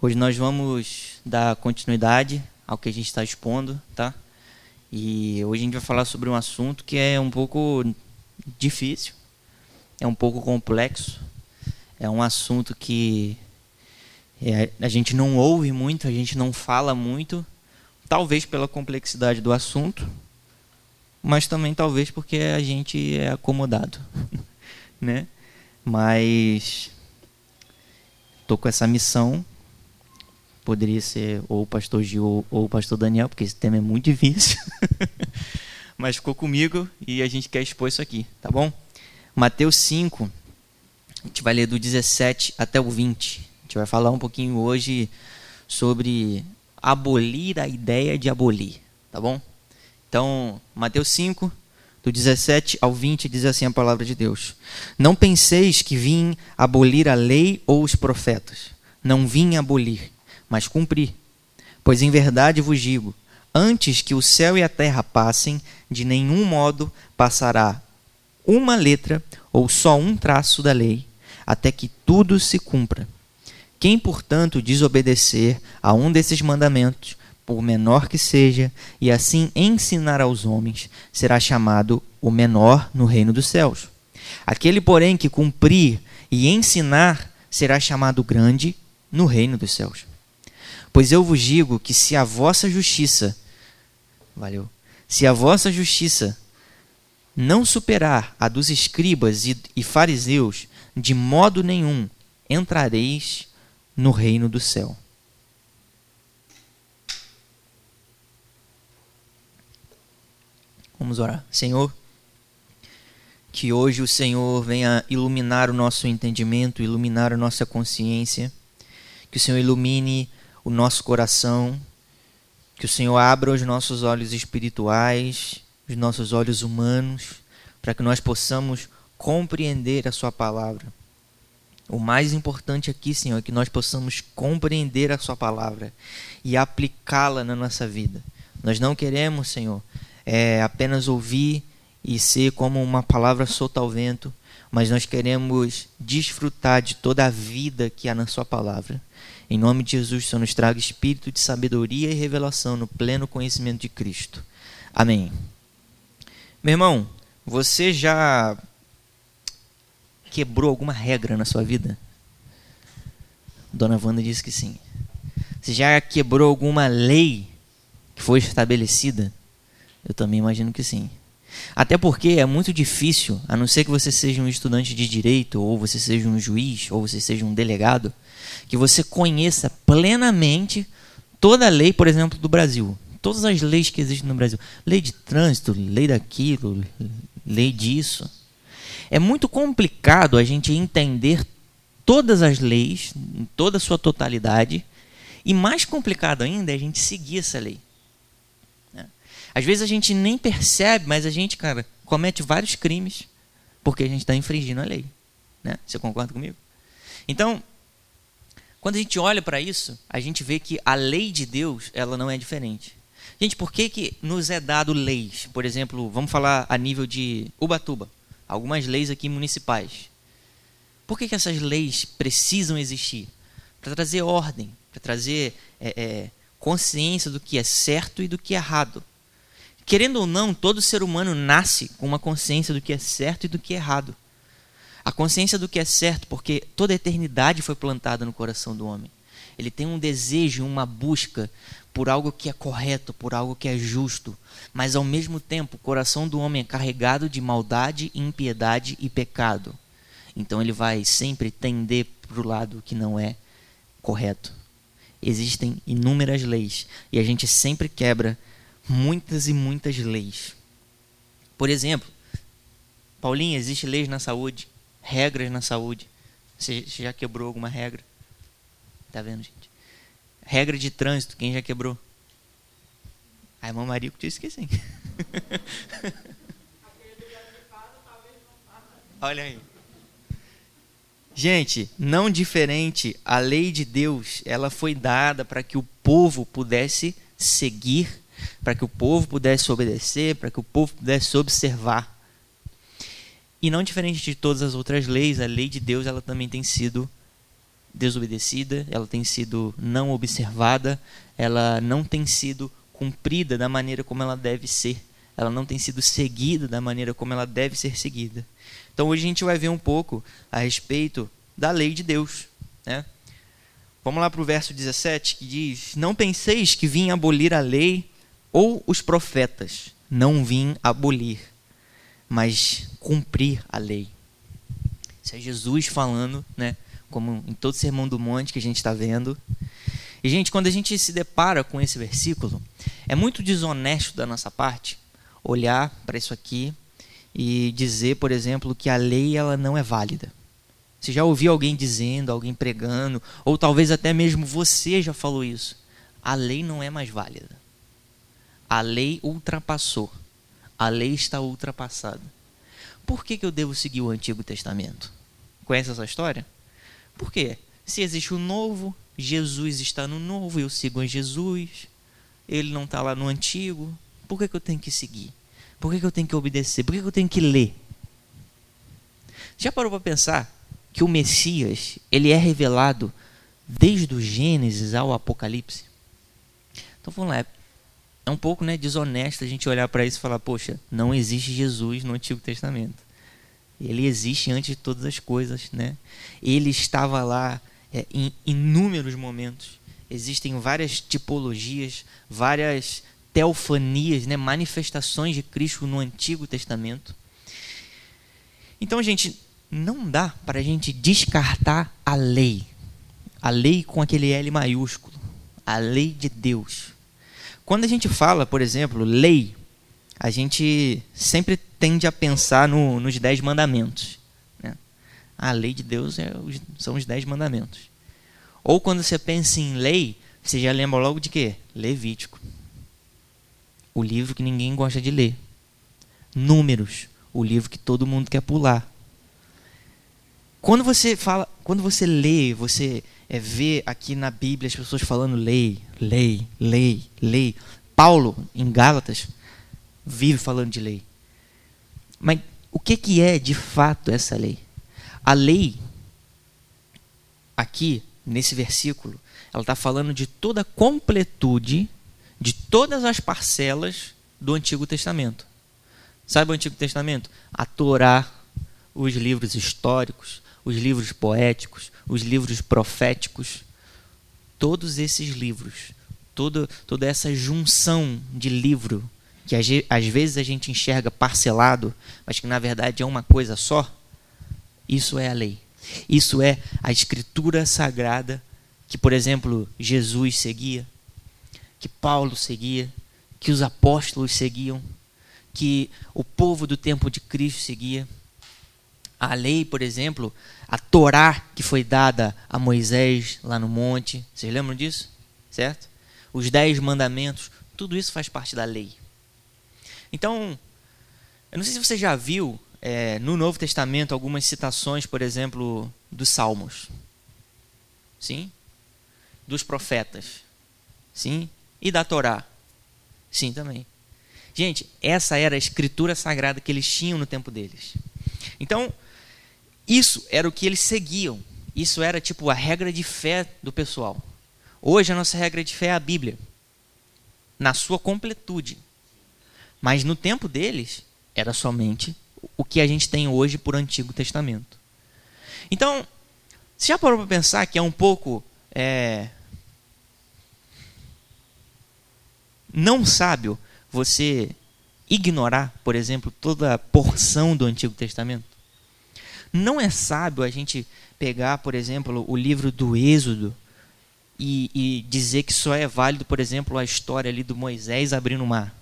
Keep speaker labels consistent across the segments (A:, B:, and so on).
A: Hoje nós vamos dar continuidade ao que a gente está expondo, tá? E hoje a gente vai falar sobre um assunto que é um pouco difícil, é um pouco complexo, é um assunto que é, a gente não ouve muito, a gente não fala muito, talvez pela complexidade do assunto, mas também talvez porque a gente é acomodado, né? Mas tô com essa missão poderia ser ou o pastor Gil ou o pastor Daniel, porque esse tema é muito difícil. Mas ficou comigo e a gente quer expor isso aqui, tá bom? Mateus 5, a gente vai ler do 17 até o 20. A gente vai falar um pouquinho hoje sobre abolir a ideia de abolir, tá bom? Então, Mateus 5, do 17 ao 20, diz assim a palavra de Deus: Não penseis que vim abolir a lei ou os profetas. Não vim abolir, mas cumprir. Pois em verdade vos digo: antes que o céu e a terra passem, de nenhum modo passará uma letra ou só um traço da lei, até que tudo se cumpra. Quem, portanto, desobedecer a um desses mandamentos, por menor que seja, e assim ensinar aos homens, será chamado o menor no reino dos céus. Aquele, porém, que cumprir e ensinar, será chamado grande no reino dos céus. Pois eu vos digo que se a vossa justiça, valeu, se a vossa justiça não superar a dos escribas e, e fariseus, de modo nenhum entrareis no reino do céu. Vamos orar. Senhor, que hoje o Senhor venha iluminar o nosso entendimento, iluminar a nossa consciência, que o Senhor ilumine o nosso coração, que o Senhor abra os nossos olhos espirituais, os nossos olhos humanos, para que nós possamos compreender a Sua palavra. O mais importante aqui, Senhor, é que nós possamos compreender a Sua palavra e aplicá-la na nossa vida. Nós não queremos, Senhor, é, apenas ouvir e ser como uma palavra solta ao vento, mas nós queremos desfrutar de toda a vida que há na Sua palavra. Em nome de Jesus, Senhor nos traga espírito de sabedoria e revelação no pleno conhecimento de Cristo. Amém. Meu irmão, você já quebrou alguma regra na sua vida? Dona Wanda disse que sim. Você já quebrou alguma lei que foi estabelecida? Eu também imagino que sim. Até porque é muito difícil, a não ser que você seja um estudante de direito, ou você seja um juiz, ou você seja um delegado, que você conheça plenamente toda a lei, por exemplo, do Brasil. Todas as leis que existem no Brasil. Lei de trânsito, lei daquilo, lei disso. É muito complicado a gente entender todas as leis, em toda a sua totalidade, e mais complicado ainda é a gente seguir essa lei. Às vezes a gente nem percebe, mas a gente, cara, comete vários crimes porque a gente está infringindo a lei. Né? Você concorda comigo? Então, quando a gente olha para isso, a gente vê que a lei de Deus, ela não é diferente. Gente, por que, que nos é dado leis? Por exemplo, vamos falar a nível de Ubatuba, algumas leis aqui municipais. Por que, que essas leis precisam existir? Para trazer ordem, para trazer é, é, consciência do que é certo e do que é errado. Querendo ou não, todo ser humano nasce com uma consciência do que é certo e do que é errado. A consciência do que é certo, porque toda a eternidade foi plantada no coração do homem. Ele tem um desejo, uma busca por algo que é correto, por algo que é justo. Mas ao mesmo tempo, o coração do homem é carregado de maldade, impiedade e pecado. Então ele vai sempre tender para o lado que não é correto. Existem inúmeras leis e a gente sempre quebra muitas e muitas leis. Por exemplo, Paulinho, existe leis na saúde? regras na saúde. Você já quebrou alguma regra? Tá vendo, gente? Regra de trânsito, quem já quebrou? A irmã Marico disse que sim. Olha aí. Gente, não diferente, a lei de Deus, ela foi dada para que o povo pudesse seguir, para que o povo pudesse obedecer, para que o povo pudesse observar. E não diferente de todas as outras leis, a lei de Deus ela também tem sido desobedecida, ela tem sido não observada, ela não tem sido cumprida da maneira como ela deve ser, ela não tem sido seguida da maneira como ela deve ser seguida. Então hoje a gente vai ver um pouco a respeito da lei de Deus. Né? Vamos lá para o verso 17 que diz: Não penseis que vim abolir a lei ou os profetas, não vim abolir, mas cumprir a lei. Isso é Jesus falando, né? como em todo Sermão do Monte que a gente está vendo. E, gente, quando a gente se depara com esse versículo, é muito desonesto da nossa parte olhar para isso aqui e dizer, por exemplo, que a lei ela não é válida. Você já ouviu alguém dizendo, alguém pregando, ou talvez até mesmo você já falou isso. A lei não é mais válida. A lei ultrapassou. A lei está ultrapassada. Por que, que eu devo seguir o Antigo Testamento? Conhece essa história? Por quê? Se existe o novo, Jesus está no novo, eu sigo em Jesus, ele não está lá no antigo, por que, que eu tenho que seguir? Por que, que eu tenho que obedecer? Por que, que eu tenho que ler? Já parou para pensar que o Messias ele é revelado desde o Gênesis ao Apocalipse? Então vamos lá, é um pouco né, desonesto a gente olhar para isso e falar, poxa, não existe Jesus no Antigo Testamento. Ele existe antes de todas as coisas, né? Ele estava lá é, em inúmeros momentos. Existem várias tipologias, várias teofanias, né, manifestações de Cristo no Antigo Testamento. Então, gente, não dá para a gente descartar a lei. A lei com aquele L maiúsculo. A lei de Deus. Quando a gente fala, por exemplo, lei, a gente sempre tende a pensar no, nos dez mandamentos. Né? A lei de Deus é, são os dez mandamentos. Ou quando você pensa em lei, você já lembra logo de quê? Levítico. O livro que ninguém gosta de ler. Números, o livro que todo mundo quer pular. Quando você fala, quando você lê, você é, vê aqui na Bíblia as pessoas falando lei, lei, lei, lei. Paulo, em Gálatas, vive falando de lei. Mas o que, que é de fato essa lei? A lei, aqui, nesse versículo, ela está falando de toda a completude de todas as parcelas do Antigo Testamento. Sabe o Antigo Testamento? A Torá, os livros históricos, os livros poéticos, os livros proféticos. Todos esses livros, toda, toda essa junção de livro, que às vezes a gente enxerga parcelado, mas que na verdade é uma coisa só, isso é a lei. Isso é a escritura sagrada que, por exemplo, Jesus seguia, que Paulo seguia, que os apóstolos seguiam, que o povo do tempo de Cristo seguia. A lei, por exemplo, a Torá que foi dada a Moisés lá no monte, vocês lembram disso? Certo? Os dez mandamentos, tudo isso faz parte da lei. Então, eu não sei se você já viu é, no Novo Testamento algumas citações, por exemplo, dos Salmos. Sim? dos profetas. Sim? E da Torá. Sim, também. Gente, essa era a escritura sagrada que eles tinham no tempo deles. Então, isso era o que eles seguiam. Isso era tipo a regra de fé do pessoal. Hoje a nossa regra de fé é a Bíblia, na sua completude. Mas no tempo deles era somente o que a gente tem hoje por Antigo Testamento. Então, você já parou para pensar que é um pouco é, não sábio você ignorar, por exemplo, toda a porção do Antigo Testamento? Não é sábio a gente pegar, por exemplo, o livro do Êxodo e, e dizer que só é válido, por exemplo, a história ali do Moisés abrindo o mar?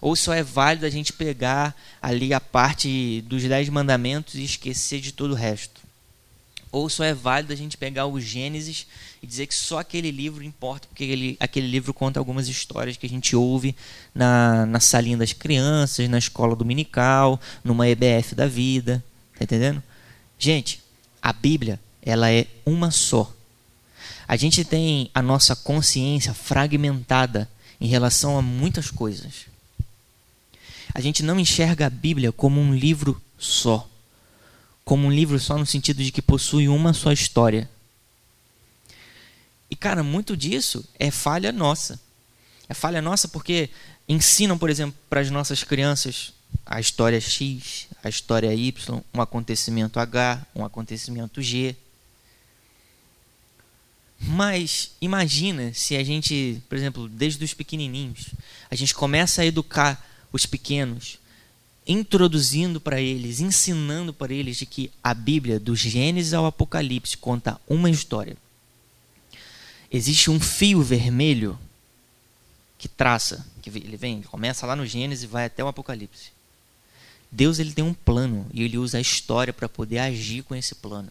A: Ou só é válido a gente pegar ali a parte dos Dez Mandamentos e esquecer de todo o resto? Ou só é válido a gente pegar o Gênesis e dizer que só aquele livro importa, porque ele, aquele livro conta algumas histórias que a gente ouve na, na salinha das crianças, na escola dominical, numa EBF da vida. Tá entendendo? Gente, a Bíblia, ela é uma só. A gente tem a nossa consciência fragmentada em relação a muitas coisas. A gente não enxerga a Bíblia como um livro só como um livro só no sentido de que possui uma só história. cara, muito disso é falha nossa. É falha nossa porque ensinam, por exemplo, para as nossas crianças a história X, a história Y, um acontecimento H, um acontecimento G. Mas imagina se a gente, por exemplo, desde os pequenininhos, a gente começa a educar os pequenos, introduzindo para eles, ensinando para eles de que a Bíblia, do Gênesis ao Apocalipse, conta uma história. Existe um fio vermelho que traça, que ele vem, começa lá no Gênesis e vai até o Apocalipse. Deus ele tem um plano e ele usa a história para poder agir com esse plano.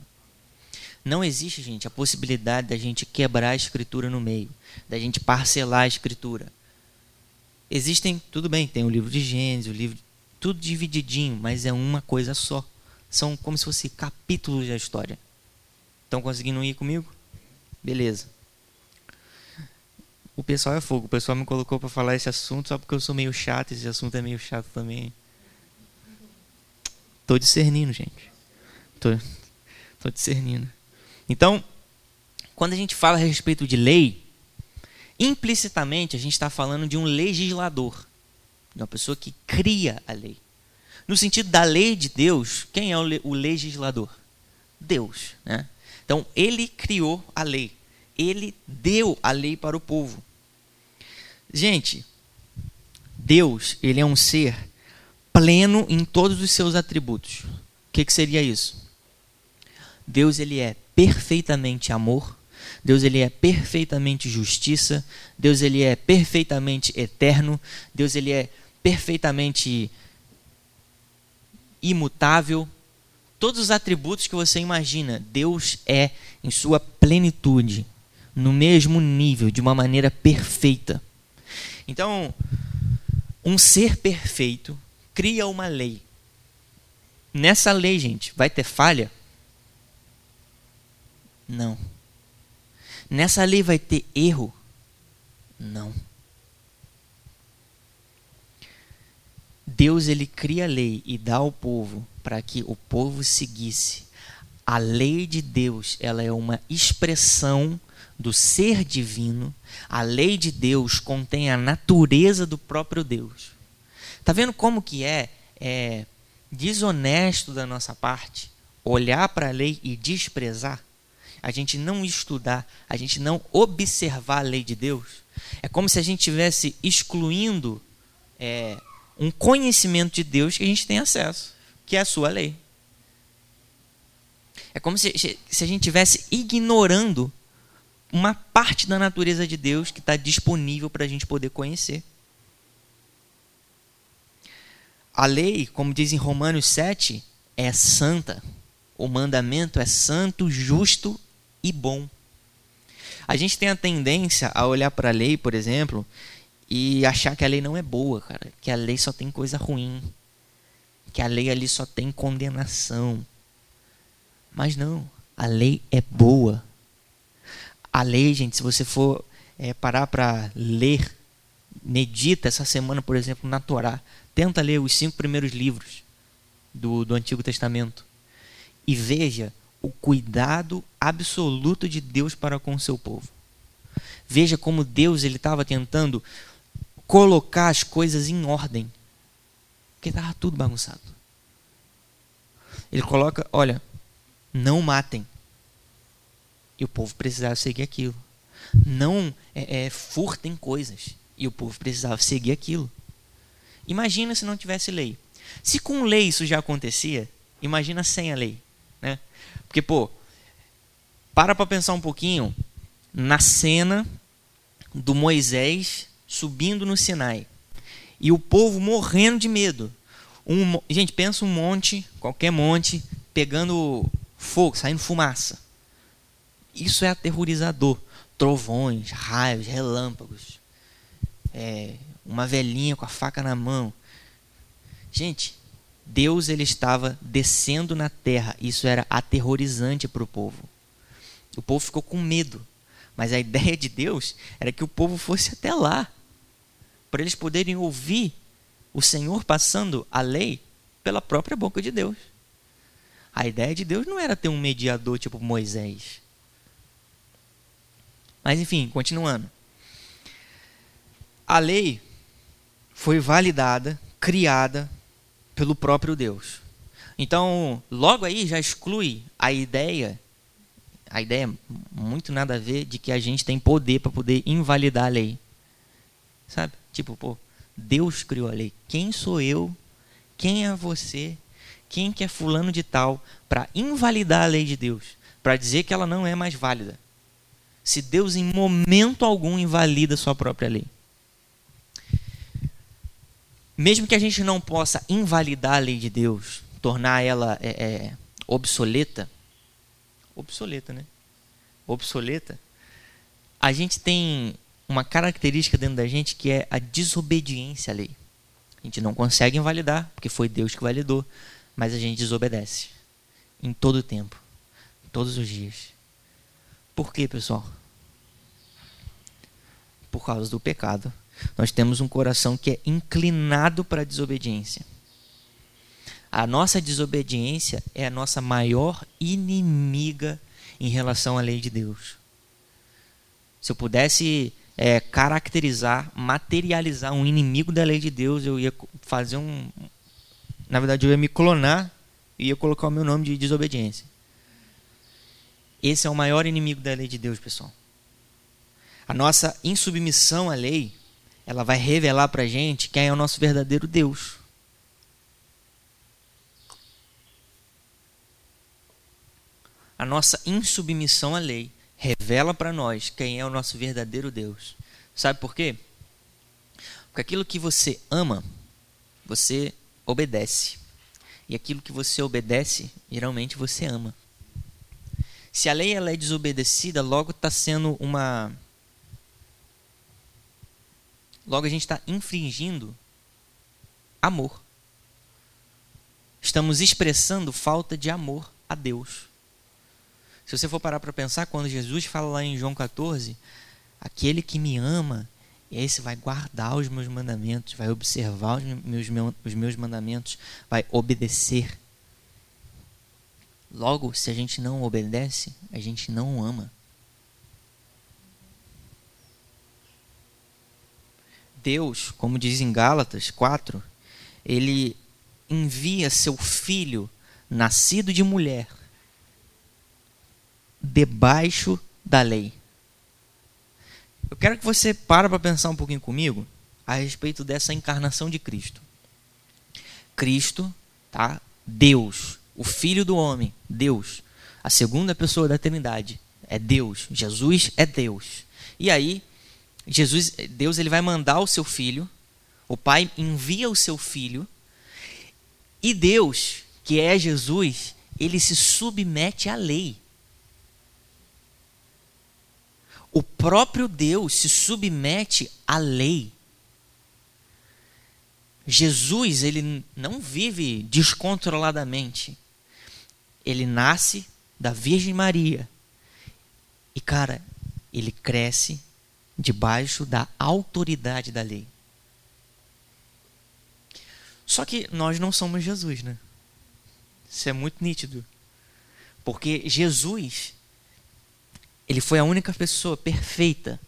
A: Não existe, gente, a possibilidade da gente quebrar a escritura no meio, da gente parcelar a escritura. Existem, tudo bem, tem o livro de Gênesis, o livro, tudo divididinho, mas é uma coisa só. São como se fossem capítulos da história. Estão conseguindo ir comigo? Beleza. O pessoal é fogo. O pessoal me colocou para falar esse assunto só porque eu sou meio chato. Esse assunto é meio chato também. Tô discernindo, gente. Tô, tô discernindo. Então, quando a gente fala a respeito de lei, implicitamente a gente está falando de um legislador, de uma pessoa que cria a lei. No sentido da lei de Deus, quem é o legislador? Deus. Né? Então, ele criou a lei. Ele deu a lei para o povo. Gente, Deus, ele é um ser pleno em todos os seus atributos. O que, que seria isso? Deus ele é perfeitamente amor, Deus ele é perfeitamente justiça, Deus ele é perfeitamente eterno, Deus ele é perfeitamente imutável. Todos os atributos que você imagina, Deus é em sua plenitude, no mesmo nível, de uma maneira perfeita. Então, um ser perfeito cria uma lei. Nessa lei, gente, vai ter falha? Não. Nessa lei vai ter erro? Não. Deus ele cria a lei e dá ao povo para que o povo seguisse. A lei de Deus, ela é uma expressão do ser divino. A lei de Deus contém a natureza do próprio Deus. Tá vendo como que é, é desonesto da nossa parte olhar para a lei e desprezar? a gente não estudar, a gente não observar a lei de Deus, é como se a gente estivesse excluindo é, um conhecimento de Deus que a gente tem acesso, que é a sua lei. É como se, se a gente estivesse ignorando uma parte da natureza de Deus que está disponível para a gente poder conhecer. A lei, como diz em Romanos 7, é santa. O mandamento é santo, justo e bom. A gente tem a tendência a olhar para a lei, por exemplo, e achar que a lei não é boa, cara, que a lei só tem coisa ruim, que a lei ali só tem condenação. Mas não, a lei é boa. A lei, gente, se você for é, parar para ler, medita essa semana, por exemplo, na Torá, tenta ler os cinco primeiros livros do, do Antigo Testamento e veja o cuidado absoluto de Deus para com o seu povo. Veja como Deus ele estava tentando colocar as coisas em ordem, porque estava tudo bagunçado. Ele coloca, olha, não matem. E o povo precisava seguir aquilo. Não é, é, furtem coisas. E o povo precisava seguir aquilo. Imagina se não tivesse lei. Se com lei isso já acontecia, imagina sem a lei. Né? Porque, pô, para para pensar um pouquinho na cena do Moisés subindo no Sinai e o povo morrendo de medo. Um, gente, pensa um monte, qualquer monte, pegando fogo, saindo fumaça. Isso é aterrorizador. Trovões, raios, relâmpagos. É, uma velhinha com a faca na mão. Gente, Deus ele estava descendo na terra. Isso era aterrorizante para o povo. O povo ficou com medo. Mas a ideia de Deus era que o povo fosse até lá, para eles poderem ouvir o Senhor passando a lei pela própria boca de Deus. A ideia de Deus não era ter um mediador tipo Moisés. Mas enfim, continuando. A lei foi validada, criada pelo próprio Deus. Então, logo aí já exclui a ideia, a ideia muito nada a ver de que a gente tem poder para poder invalidar a lei. Sabe? Tipo, pô, Deus criou a lei. Quem sou eu? Quem é você? Quem que é fulano de tal para invalidar a lei de Deus? Para dizer que ela não é mais válida? Se Deus em momento algum invalida sua própria lei. Mesmo que a gente não possa invalidar a lei de Deus, tornar ela é, é, obsoleta, obsoleta, né? Obsoleta, a gente tem uma característica dentro da gente que é a desobediência à lei. A gente não consegue invalidar, porque foi Deus que validou, mas a gente desobedece em todo o tempo, todos os dias. Por quê, pessoal? Por causa do pecado. Nós temos um coração que é inclinado para a desobediência. A nossa desobediência é a nossa maior inimiga em relação à lei de Deus. Se eu pudesse é, caracterizar, materializar um inimigo da lei de Deus, eu ia fazer um. Na verdade, eu ia me clonar e ia colocar o meu nome de desobediência. Esse é o maior inimigo da lei de Deus, pessoal. A nossa insubmissão à lei, ela vai revelar para gente quem é o nosso verdadeiro Deus. A nossa insubmissão à lei revela para nós quem é o nosso verdadeiro Deus. Sabe por quê? Porque aquilo que você ama, você obedece. E aquilo que você obedece, geralmente você ama. Se a lei ela é desobedecida, logo está sendo uma. Logo a gente está infringindo amor. Estamos expressando falta de amor a Deus. Se você for parar para pensar, quando Jesus fala lá em João 14, aquele que me ama, esse vai guardar os meus mandamentos, vai observar os meus, os meus mandamentos, vai obedecer. Logo, se a gente não obedece, a gente não ama. Deus, como diz em Gálatas 4, ele envia seu filho, nascido de mulher, debaixo da lei. Eu quero que você pare para pensar um pouquinho comigo a respeito dessa encarnação de Cristo. Cristo, tá? Deus, o Filho do homem, Deus, a segunda pessoa da Trindade, é Deus. Jesus é Deus. E aí, Jesus, Deus, ele vai mandar o seu filho. O Pai envia o seu filho. E Deus, que é Jesus, ele se submete à lei. o próprio Deus se submete à lei. Jesus, ele não vive descontroladamente. Ele nasce da Virgem Maria. E, cara, ele cresce debaixo da autoridade da lei. Só que nós não somos Jesus, né? Isso é muito nítido. Porque Jesus, ele foi a única pessoa perfeita.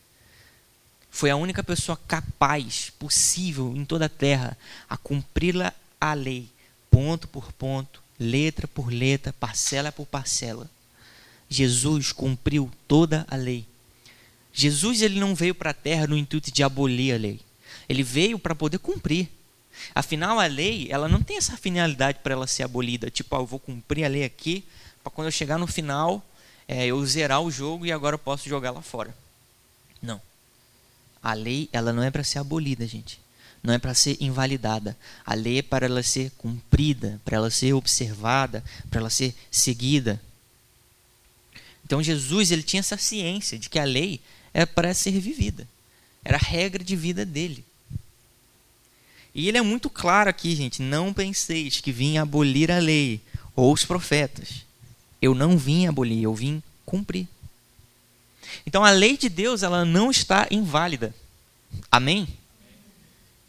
A: Foi a única pessoa capaz, possível em toda a terra, a cumprir a lei, ponto por ponto, letra por letra, parcela por parcela. Jesus cumpriu toda a lei. Jesus ele não veio para a terra no intuito de abolir a lei. Ele veio para poder cumprir. Afinal, a lei ela não tem essa finalidade para ela ser abolida. Tipo, ah, eu vou cumprir a lei aqui, para quando eu chegar no final é, eu zerar o jogo e agora eu posso jogar lá fora. Não. A lei, ela não é para ser abolida, gente. Não é para ser invalidada. A lei é para ela ser cumprida, para ela ser observada, para ela ser seguida. Então Jesus ele tinha essa ciência de que a lei é para ser vivida. Era a regra de vida dele. E ele é muito claro aqui, gente. Não penseis que vim abolir a lei ou os profetas. Eu não vim abolir, eu vim cumprir. Então a lei de Deus ela não está inválida. Amém?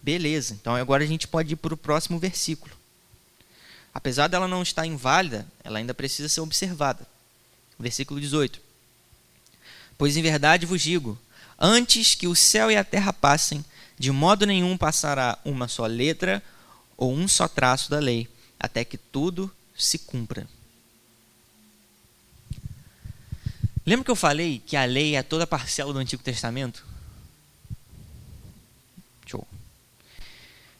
A: Beleza. Então agora a gente pode ir para o próximo versículo. Apesar dela não estar inválida, ela ainda precisa ser observada. Versículo 18. Pois em verdade vos digo: antes que o céu e a terra passem, de modo nenhum passará uma só letra ou um só traço da lei, até que tudo se cumpra. Lembra que eu falei que a lei é toda parcela do Antigo Testamento? Show.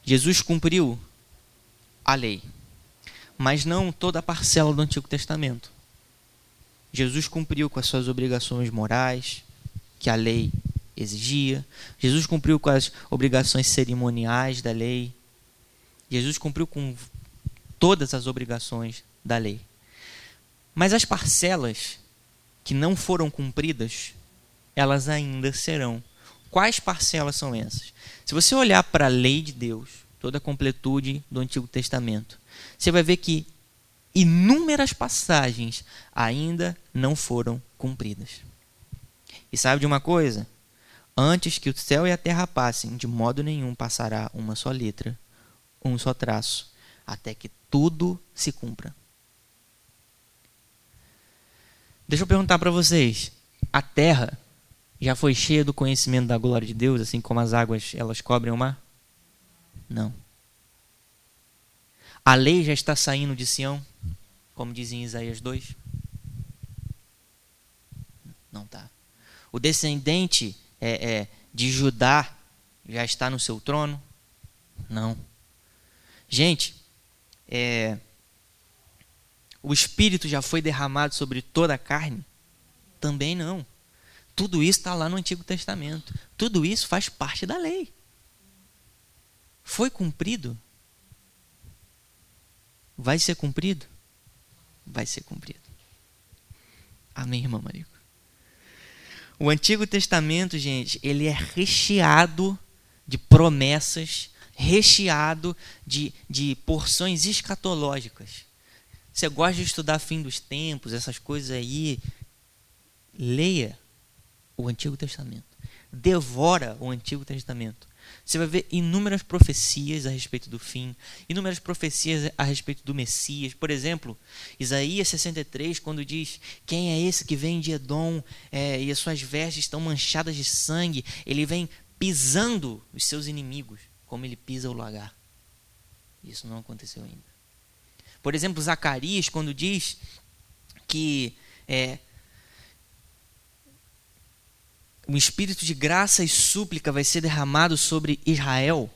A: Jesus cumpriu a lei, mas não toda a parcela do Antigo Testamento. Jesus cumpriu com as suas obrigações morais, que a lei exigia. Jesus cumpriu com as obrigações cerimoniais da lei. Jesus cumpriu com todas as obrigações da lei. Mas as parcelas que não foram cumpridas, elas ainda serão. Quais parcelas são essas? Se você olhar para a lei de Deus, toda a completude do Antigo Testamento, você vai ver que inúmeras passagens ainda não foram cumpridas. E sabe de uma coisa? Antes que o céu e a terra passem, de modo nenhum passará uma só letra, um só traço, até que tudo se cumpra. Deixa eu perguntar para vocês: a terra já foi cheia do conhecimento da glória de Deus, assim como as águas elas cobrem o mar? Não. A lei já está saindo de Sião, como diz em Isaías 2? Não tá. O descendente é, é, de Judá já está no seu trono? Não. Gente, é, o Espírito já foi derramado sobre toda a carne? Também não. Tudo isso está lá no Antigo Testamento. Tudo isso faz parte da lei. Foi cumprido? Vai ser cumprido? Vai ser cumprido. Amém, irmã Marico? O Antigo Testamento, gente, ele é recheado de promessas, recheado de, de porções escatológicas. Você gosta de estudar fim dos tempos, essas coisas aí? Leia o Antigo Testamento. Devora o Antigo Testamento. Você vai ver inúmeras profecias a respeito do fim, inúmeras profecias a respeito do Messias. Por exemplo, Isaías 63, quando diz: Quem é esse que vem de Edom é, e as suas vestes estão manchadas de sangue? Ele vem pisando os seus inimigos, como ele pisa o lagar. Isso não aconteceu ainda. Por exemplo, Zacarias, quando diz que é, um espírito de graça e súplica vai ser derramado sobre Israel,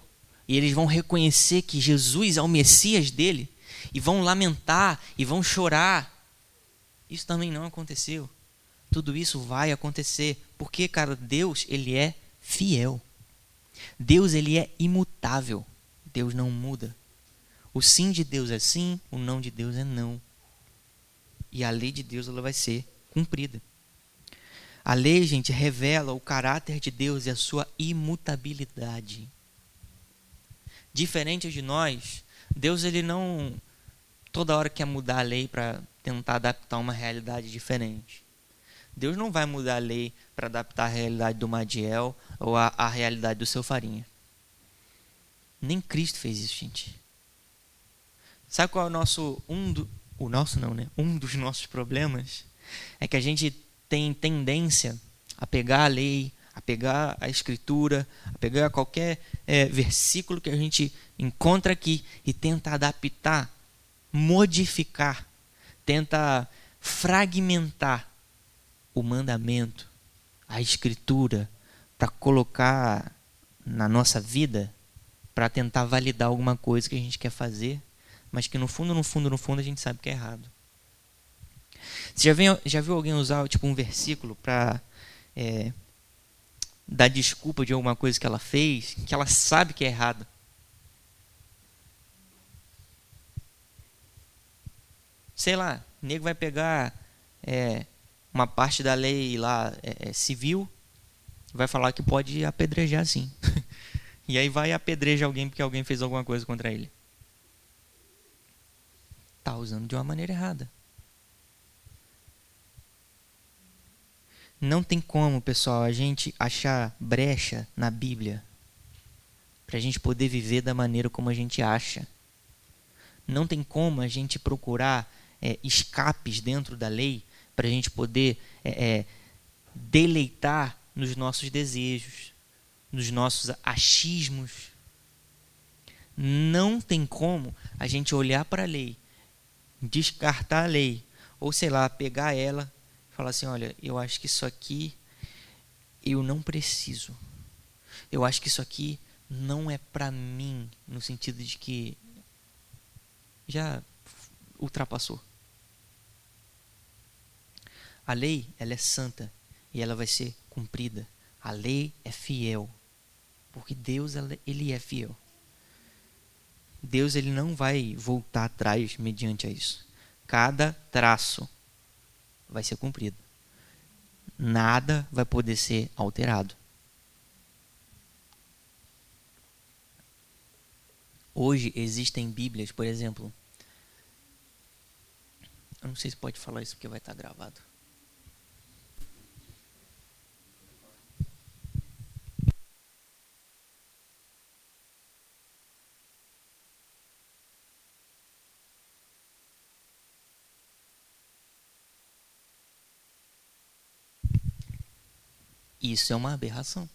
A: e eles vão reconhecer que Jesus é o Messias dele, e vão lamentar e vão chorar. Isso também não aconteceu. Tudo isso vai acontecer, porque, cara, Deus, ele é fiel. Deus, ele é imutável. Deus não muda. O sim de Deus é sim, o não de Deus é não. E a lei de Deus ela vai ser cumprida. A lei, gente, revela o caráter de Deus e a sua imutabilidade. Diferente de nós, Deus ele não toda hora quer mudar a lei para tentar adaptar uma realidade diferente. Deus não vai mudar a lei para adaptar a realidade do Madiel ou a, a realidade do seu farinha. Nem Cristo fez isso, gente. Sabe qual é o nosso um do, o nosso não, né? Um dos nossos problemas é que a gente tem tendência a pegar a lei, a pegar a escritura, a pegar qualquer é, versículo que a gente encontra aqui e tenta adaptar, modificar, tenta fragmentar o mandamento, a escritura, para colocar na nossa vida, para tentar validar alguma coisa que a gente quer fazer mas que no fundo, no fundo, no fundo a gente sabe que é errado. Você já, viu, já viu alguém usar tipo um versículo para é, dar desculpa de alguma coisa que ela fez, que ela sabe que é errado? Sei lá, o nego vai pegar é, uma parte da lei lá é, é civil vai falar que pode apedrejar sim. e aí vai apedrejar alguém porque alguém fez alguma coisa contra ele está usando de uma maneira errada. Não tem como, pessoal, a gente achar brecha na Bíblia para a gente poder viver da maneira como a gente acha. Não tem como a gente procurar é, escapes dentro da lei para a gente poder é, é, deleitar nos nossos desejos, nos nossos achismos. Não tem como a gente olhar para a lei, descartar a lei, ou sei lá, pegar ela falar assim: olha, eu acho que isso aqui eu não preciso. Eu acho que isso aqui não é para mim, no sentido de que já ultrapassou. A lei, ela é santa e ela vai ser cumprida. A lei é fiel, porque Deus ele é fiel. Deus ele não vai voltar atrás mediante a isso. Cada traço vai ser cumprido. Nada vai poder ser alterado. Hoje existem Bíblias, por exemplo. Eu não sei se pode falar isso porque vai estar gravado. Isso é uma aberração.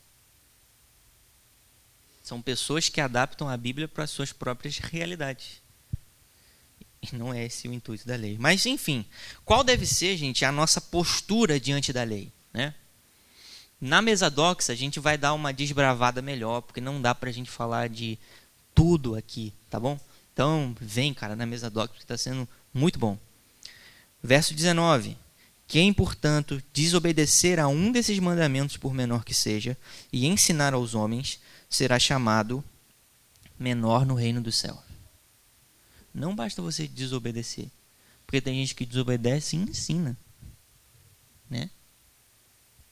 A: São pessoas que adaptam a Bíblia para as suas próprias realidades. E não é esse o intuito da lei. Mas, enfim, qual deve ser, gente, a nossa postura diante da lei? Né? Na mesa doxa, a gente vai dar uma desbravada melhor, porque não dá para a gente falar de tudo aqui, tá bom? Então, vem, cara, na mesa doxa, porque está sendo muito bom. Verso 19. Quem, portanto, desobedecer a um desses mandamentos, por menor que seja, e ensinar aos homens, será chamado menor no reino do céu. Não basta você desobedecer, porque tem gente que desobedece e ensina, né?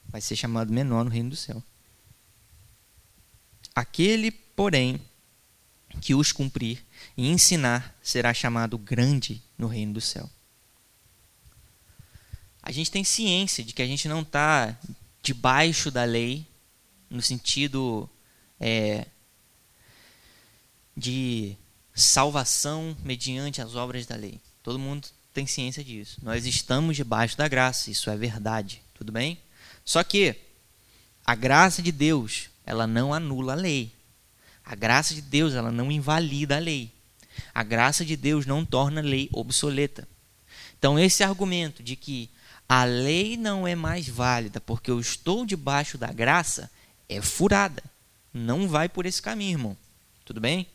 A: Vai ser chamado menor no reino do céu. Aquele, porém, que os cumprir e ensinar será chamado grande no reino do céu a gente tem ciência de que a gente não está debaixo da lei, no sentido é, de salvação mediante as obras da lei. Todo mundo tem ciência disso. Nós estamos debaixo da graça, isso é verdade, tudo bem? Só que a graça de Deus, ela não anula a lei. A graça de Deus, ela não invalida a lei. A graça de Deus não torna a lei obsoleta. Então, esse argumento de que a lei não é mais válida porque eu estou debaixo da graça, é furada. Não vai por esse caminho, irmão. Tudo bem?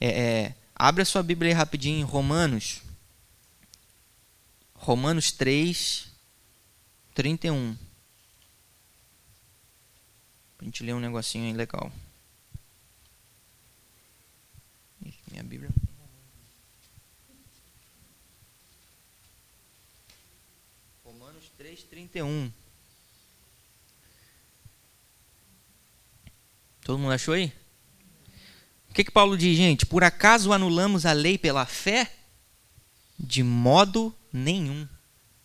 A: É, é, abre a sua Bíblia aí rapidinho em Romanos. Romanos 3, 31. Pra gente ler um negocinho aí legal. Minha Bíblia. 31. Todo mundo achou aí? O que, que Paulo diz, gente? Por acaso anulamos a lei pela fé? De modo nenhum.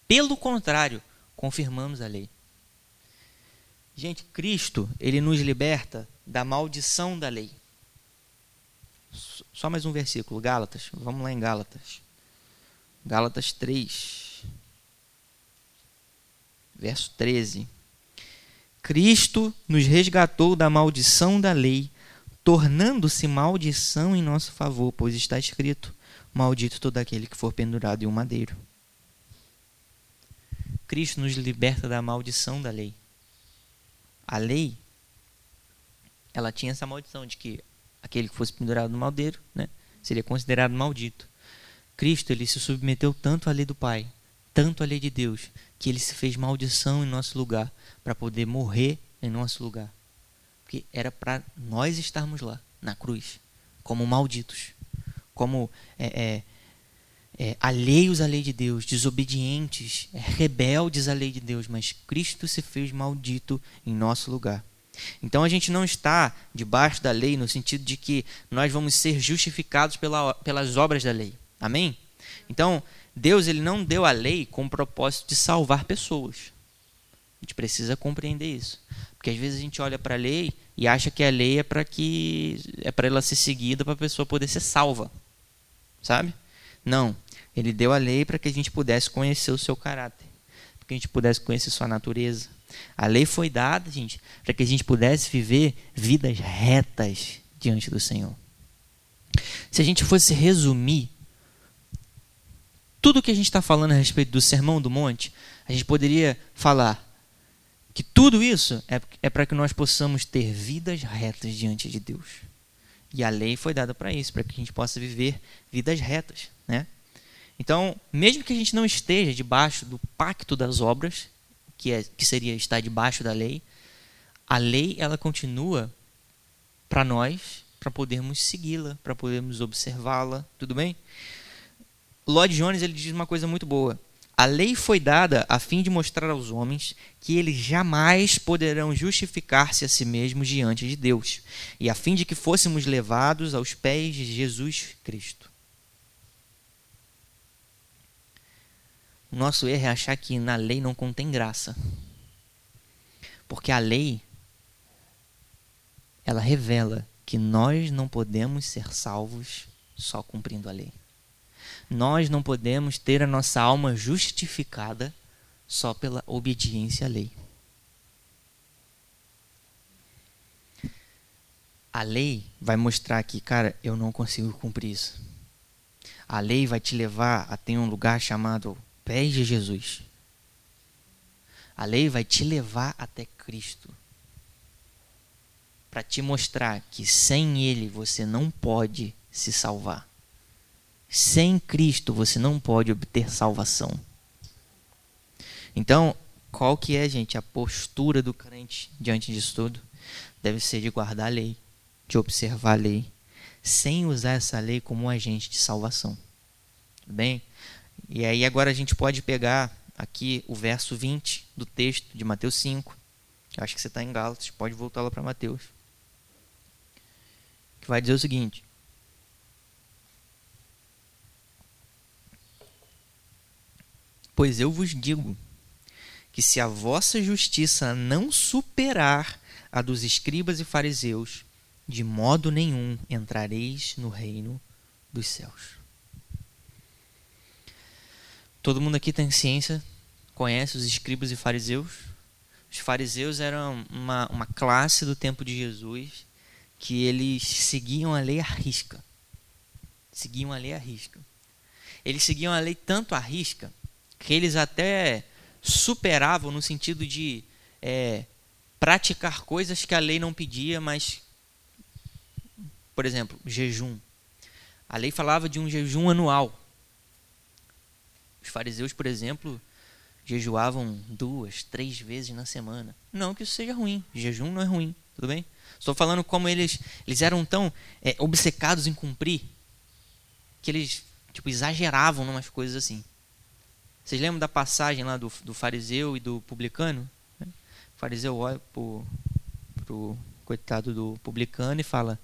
A: Pelo contrário, confirmamos a lei. Gente, Cristo, ele nos liberta da maldição da lei. Só mais um versículo, Gálatas. Vamos lá em Gálatas. Gálatas 3 verso 13. Cristo nos resgatou da maldição da lei, tornando-se maldição em nosso favor, pois está escrito: Maldito todo aquele que for pendurado em um madeiro. Cristo nos liberta da maldição da lei. A lei, ela tinha essa maldição de que aquele que fosse pendurado no madeiro, né, seria considerado maldito. Cristo, ele se submeteu tanto à lei do Pai, tanto à lei de Deus, que ele se fez maldição em nosso lugar, para poder morrer em nosso lugar. Porque era para nós estarmos lá, na cruz, como malditos, como é, é, é, alheios à lei de Deus, desobedientes, é, rebeldes à lei de Deus, mas Cristo se fez maldito em nosso lugar. Então a gente não está debaixo da lei no sentido de que nós vamos ser justificados pela, pelas obras da lei. Amém? Então, Deus ele não deu a lei com o propósito de salvar pessoas. A gente precisa compreender isso. Porque às vezes a gente olha para a lei e acha que a lei é para que é para ela ser seguida para a pessoa poder ser salva. Sabe? Não. Ele deu a lei para que a gente pudesse conhecer o seu caráter, para que a gente pudesse conhecer sua natureza, A lei foi dada, gente, para que a gente pudesse viver vidas retas diante do Senhor. Se a gente fosse resumir tudo que a gente está falando a respeito do Sermão do Monte, a gente poderia falar que tudo isso é, é para que nós possamos ter vidas retas diante de Deus. E a lei foi dada para isso, para que a gente possa viver vidas retas, né? Então, mesmo que a gente não esteja debaixo do pacto das obras, que, é, que seria estar debaixo da lei, a lei ela continua para nós, para podermos segui-la, para podermos observá-la, tudo bem? Lloyd Jones ele diz uma coisa muito boa. A lei foi dada a fim de mostrar aos homens que eles jamais poderão justificar-se a si mesmos diante de Deus, e a fim de que fôssemos levados aos pés de Jesus Cristo. O nosso erro é achar que na lei não contém graça. Porque a lei ela revela que nós não podemos ser salvos só cumprindo a lei. Nós não podemos ter a nossa alma justificada só pela obediência à lei. A lei vai mostrar que, cara, eu não consigo cumprir isso. A lei vai te levar a ter um lugar chamado pés de Jesus. A lei vai te levar até Cristo. Para te mostrar que sem Ele você não pode se salvar. Sem Cristo você não pode obter salvação. Então, qual que é, gente, a postura do crente diante disso tudo? Deve ser de guardar a lei, de observar a lei, sem usar essa lei como um agente de salvação. Bem, e aí agora a gente pode pegar aqui o verso 20 do texto de Mateus 5. Eu acho que você está em Gálatas, pode voltar lá para Mateus. Que vai dizer o seguinte: Pois eu vos digo que se a vossa justiça não superar a dos escribas e fariseus, de modo nenhum entrareis no reino dos céus. Todo mundo aqui tem ciência, conhece os escribas e fariseus. Os fariseus eram uma, uma classe do tempo de Jesus que eles seguiam a lei à risca. Seguiam a lei à risca. Eles seguiam a lei tanto à risca que eles até superavam no sentido de é, praticar coisas que a lei não pedia, mas, por exemplo, jejum. A lei falava de um jejum anual. Os fariseus, por exemplo, jejuavam duas, três vezes na semana. Não que isso seja ruim. Jejum não é ruim, tudo bem? Estou falando como eles, eles eram tão é, obcecados em cumprir que eles tipo exageravam em umas coisas assim. Vocês lembram da passagem lá do, do fariseu e do publicano? O fariseu olha pro, pro coitado do publicano e fala: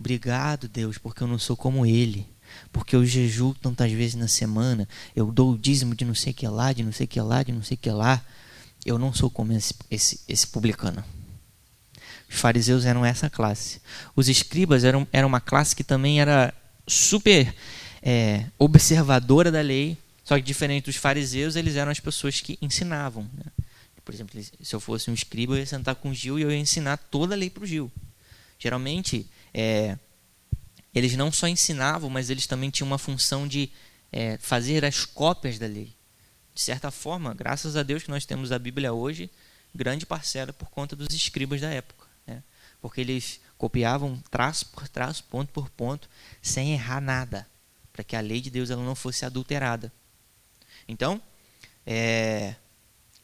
A: Obrigado, Deus, porque eu não sou como ele porque eu jejuo tantas vezes na semana, eu dou o dízimo de não sei que lá, de não sei que lá, de não sei que lá. Eu não sou como esse, esse, esse publicano. Os fariseus eram essa classe. Os escribas eram, eram uma classe que também era super é, observadora da lei, só que diferente dos fariseus, eles eram as pessoas que ensinavam. Né? Por exemplo, se eu fosse um escriba, eu ia sentar com o Gil e eu ia ensinar toda a lei para o Gil. Geralmente, é, eles não só ensinavam, mas eles também tinham uma função de é, fazer as cópias da lei. De certa forma, graças a Deus que nós temos a Bíblia hoje, grande parcela por conta dos escribas da época. Né? Porque eles copiavam traço por traço, ponto por ponto, sem errar nada, para que a lei de Deus ela não fosse adulterada. Então, é,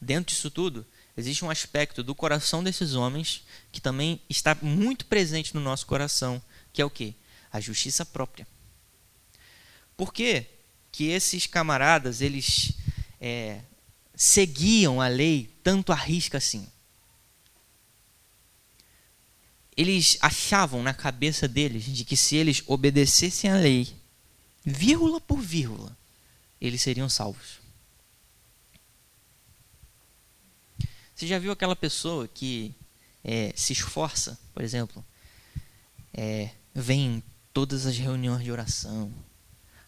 A: dentro disso tudo, existe um aspecto do coração desses homens que também está muito presente no nosso coração, que é o quê? a justiça própria. Por que, que esses camaradas eles é, seguiam a lei tanto à risca assim? Eles achavam na cabeça deles de que se eles obedecessem à lei, vírgula por vírgula, eles seriam salvos. Você já viu aquela pessoa que é, se esforça, por exemplo, é, vem todas as reuniões de oração,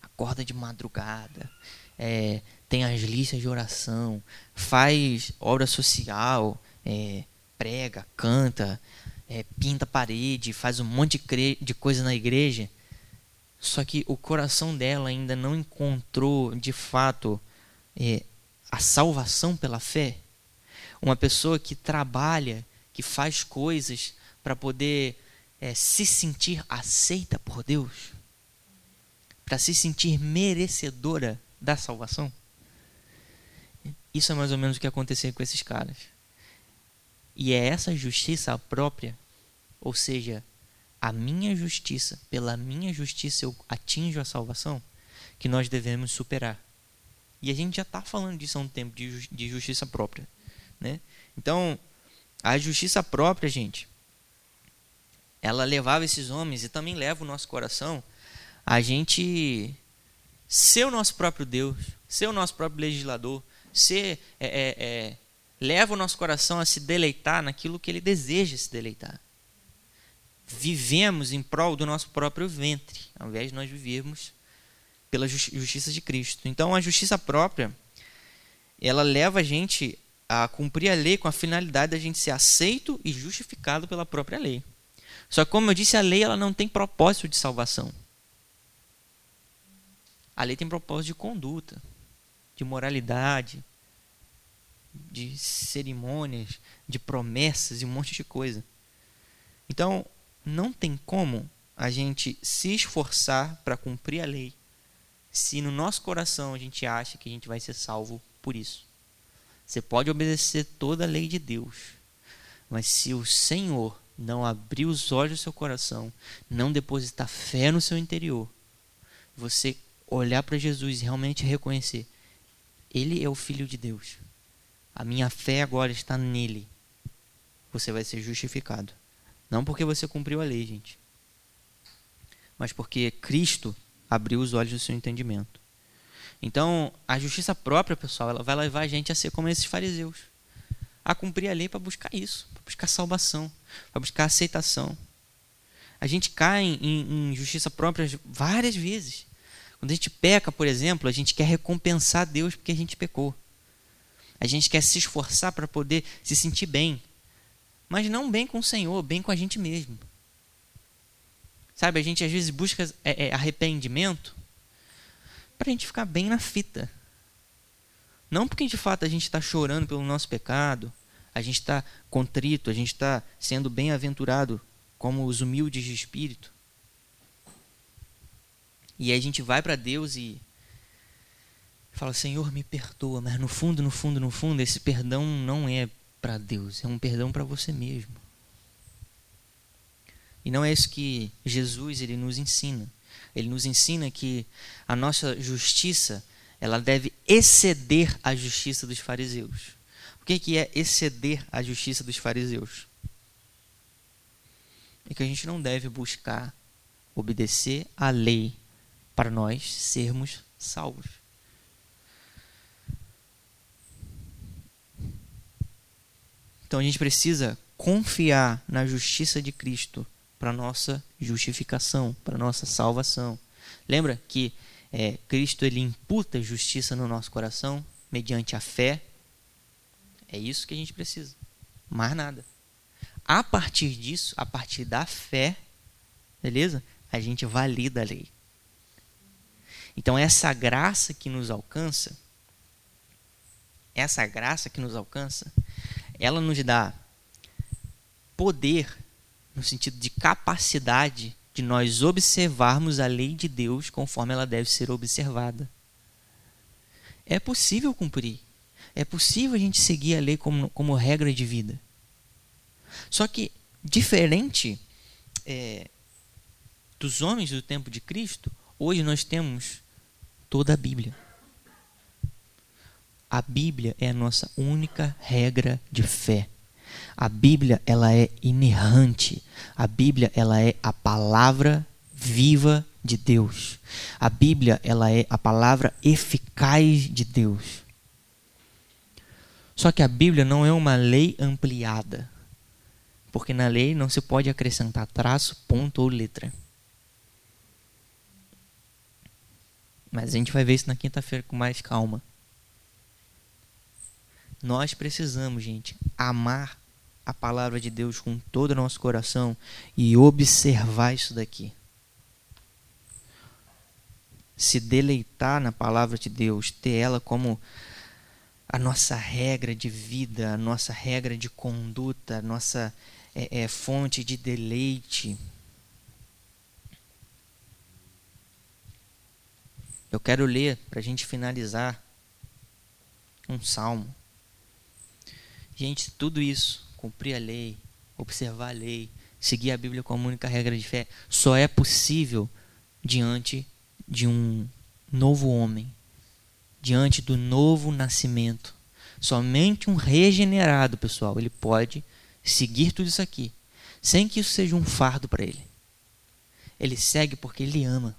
A: acorda de madrugada, é, tem as listas de oração, faz obra social, é, prega, canta, é, pinta parede, faz um monte de, de coisa na igreja, só que o coração dela ainda não encontrou de fato é, a salvação pela fé. Uma pessoa que trabalha, que faz coisas para poder é, se sentir aceita por Deus, para se sentir merecedora da salvação. Isso é mais ou menos o que aconteceu com esses caras. E é essa justiça própria, ou seja, a minha justiça, pela minha justiça eu atinjo a salvação, que nós devemos superar. E a gente já está falando disso há um tempo, de, justiça própria. Né? Então, a justiça própria, gente, ela levava esses homens e também leva o nosso coração a gente ser o nosso próprio Deus, ser o nosso próprio legislador, ser, é, é, é, leva o nosso coração a se deleitar naquilo que ele deseja se deleitar. Vivemos em prol do nosso próprio ventre, ao invés de nós vivermos pela justiça de Cristo. Então, a justiça própria, ela leva a gente a cumprir a lei com a finalidade da gente ser aceito e justificado pela própria lei. Só que, como eu disse, a lei ela não tem propósito de salvação. A lei tem propósito de conduta, de moralidade, de cerimônias, de promessas e um monte de coisa. Então, não tem como a gente se esforçar para cumprir a lei se no nosso coração a gente acha que a gente vai ser salvo por isso. Você pode obedecer toda a lei de Deus, mas se o Senhor não abrir os olhos do seu coração, não depositar fé no seu interior, você olhar para Jesus e realmente reconhecer: Ele é o Filho de Deus. A minha fé agora está nele. Você vai ser justificado. Não porque você cumpriu a lei, gente, mas porque Cristo abriu os olhos do seu entendimento. Então, a justiça própria, pessoal, ela vai levar a gente a ser como esses fariseus, a cumprir a lei para buscar isso, para buscar salvação, para buscar aceitação. A gente cai em, em justiça própria várias vezes. Quando a gente peca, por exemplo, a gente quer recompensar Deus porque a gente pecou. A gente quer se esforçar para poder se sentir bem. Mas não bem com o Senhor, bem com a gente mesmo. Sabe, a gente às vezes busca é, é, arrependimento para a gente ficar bem na fita. Não porque de fato a gente está chorando pelo nosso pecado, a gente está contrito, a gente está sendo bem-aventurado como os humildes de espírito. E aí a gente vai para Deus e fala: Senhor, me perdoa, mas no fundo, no fundo, no fundo, esse perdão não é para Deus, é um perdão para você mesmo. E não é isso que Jesus ele nos ensina. Ele nos ensina que a nossa justiça ela deve exceder a justiça dos fariseus. O que, que é exceder a justiça dos fariseus? É que a gente não deve buscar obedecer à lei para nós sermos salvos. Então a gente precisa confiar na justiça de Cristo para nossa justificação, para nossa salvação. Lembra que é, Cristo ele imputa justiça no nosso coração mediante a fé. É isso que a gente precisa. Mais nada. A partir disso, a partir da fé, beleza? A gente valida a lei. Então essa graça que nos alcança, essa graça que nos alcança, ela nos dá poder no sentido de capacidade de nós observarmos a lei de Deus conforme ela deve ser observada. É possível cumprir. É possível a gente seguir a lei como, como regra de vida. Só que, diferente é, dos homens do tempo de Cristo, hoje nós temos toda a Bíblia. A Bíblia é a nossa única regra de fé. A Bíblia ela é inerrante. A Bíblia ela é a palavra viva de Deus. A Bíblia ela é a palavra eficaz de Deus. Só que a Bíblia não é uma lei ampliada. Porque na lei não se pode acrescentar traço, ponto ou letra. Mas a gente vai ver isso na quinta-feira com mais calma. Nós precisamos, gente, amar a palavra de Deus com todo o nosso coração e observar isso daqui. Se deleitar na palavra de Deus, ter ela como a nossa regra de vida, a nossa regra de conduta, a nossa é, é, fonte de deleite. Eu quero ler, para a gente finalizar, um salmo. Gente, tudo isso, cumprir a lei, observar a lei, seguir a Bíblia como única regra de fé, só é possível diante de um novo homem, diante do novo nascimento. Somente um regenerado, pessoal, ele pode seguir tudo isso aqui, sem que isso seja um fardo para ele. Ele segue porque ele ama.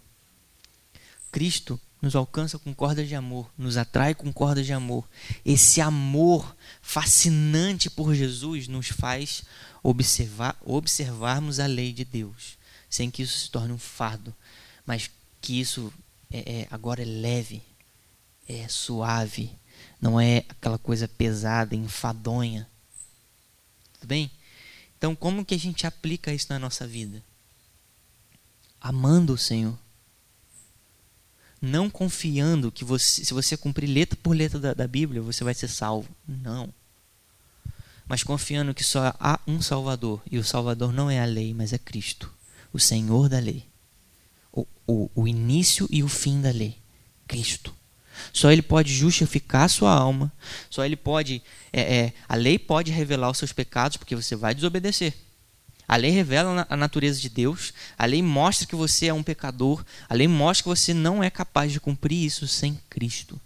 A: Cristo nos alcança com cordas de amor, nos atrai com cordas de amor. Esse amor fascinante por Jesus nos faz observar, observarmos a lei de Deus, sem que isso se torne um fardo, mas que isso é, é, agora é leve, é suave, não é aquela coisa pesada, enfadonha. Tudo bem? Então, como que a gente aplica isso na nossa vida? Amando o Senhor. Não confiando que você, se você cumprir letra por letra da, da Bíblia, você vai ser salvo. Não. Mas confiando que só há um Salvador. E o Salvador não é a lei, mas é Cristo, o Senhor da lei. O, o, o início e o fim da lei. Cristo. Só ele pode justificar a sua alma. Só ele pode. É, é, a lei pode revelar os seus pecados, porque você vai desobedecer. A lei revela a natureza de Deus. A lei mostra que você é um pecador. A lei mostra que você não é capaz de cumprir isso sem Cristo.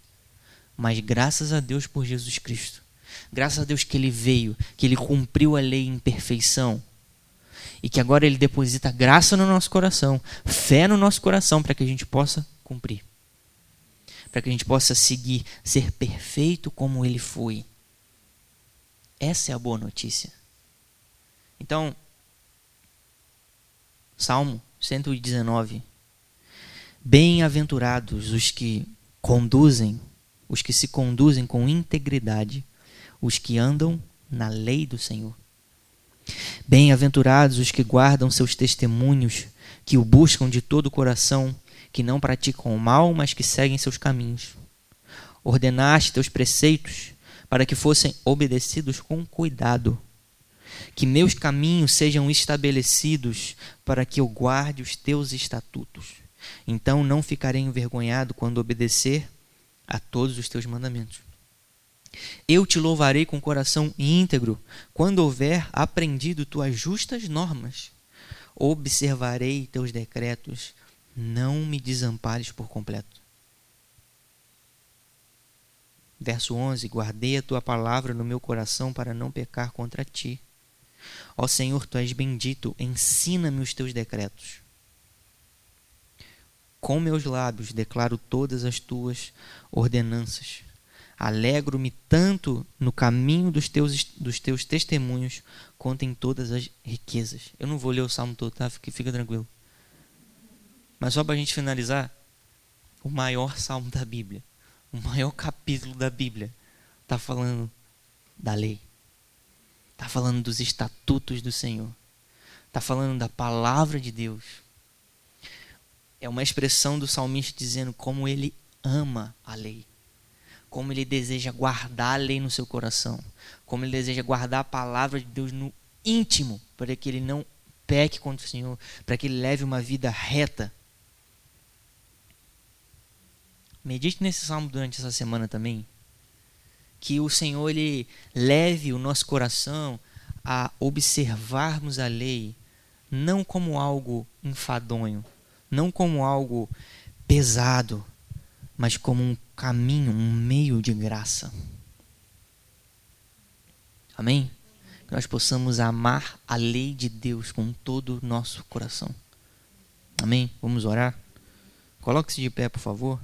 A: Mas graças a Deus por Jesus Cristo. Graças a Deus que ele veio, que ele cumpriu a lei em perfeição. E que agora ele deposita graça no nosso coração, fé no nosso coração, para que a gente possa cumprir para que a gente possa seguir, ser perfeito como ele foi. Essa é a boa notícia. Então, Salmo 119. Bem-aventurados os que conduzem, os que se conduzem com integridade, os que andam na lei do Senhor. Bem-aventurados os que guardam seus testemunhos, que o buscam de todo o coração que não praticam o mal, mas que seguem seus caminhos. Ordenaste teus preceitos para que fossem obedecidos com cuidado. Que meus caminhos sejam estabelecidos para que eu guarde os teus estatutos. Então não ficarei envergonhado quando obedecer a todos os teus mandamentos. Eu te louvarei com coração íntegro quando houver aprendido tuas justas normas. Observarei teus decretos não me desampares por completo. Verso 11: Guardei a tua palavra no meu coração para não pecar contra ti. Ó Senhor, tu és bendito, ensina-me os teus decretos. Com meus lábios declaro todas as tuas ordenanças. Alegro-me tanto no caminho dos teus, dos teus testemunhos quanto em todas as riquezas. Eu não vou ler o salmo todo, tá? Fique, fica tranquilo. Mas só para a gente finalizar, o maior salmo da Bíblia, o maior capítulo da Bíblia, está falando da lei. Está falando dos estatutos do Senhor. Está falando da palavra de Deus. É uma expressão do salmista dizendo como ele ama a lei. Como ele deseja guardar a lei no seu coração. Como ele deseja guardar a palavra de Deus no íntimo, para que ele não peque contra o Senhor, para que ele leve uma vida reta Medite nesse salmo durante essa semana também. Que o Senhor ele leve o nosso coração a observarmos a lei não como algo enfadonho, não como algo pesado, mas como um caminho, um meio de graça. Amém? Que nós possamos amar a lei de Deus com todo o nosso coração. Amém? Vamos orar? Coloque-se de pé, por favor.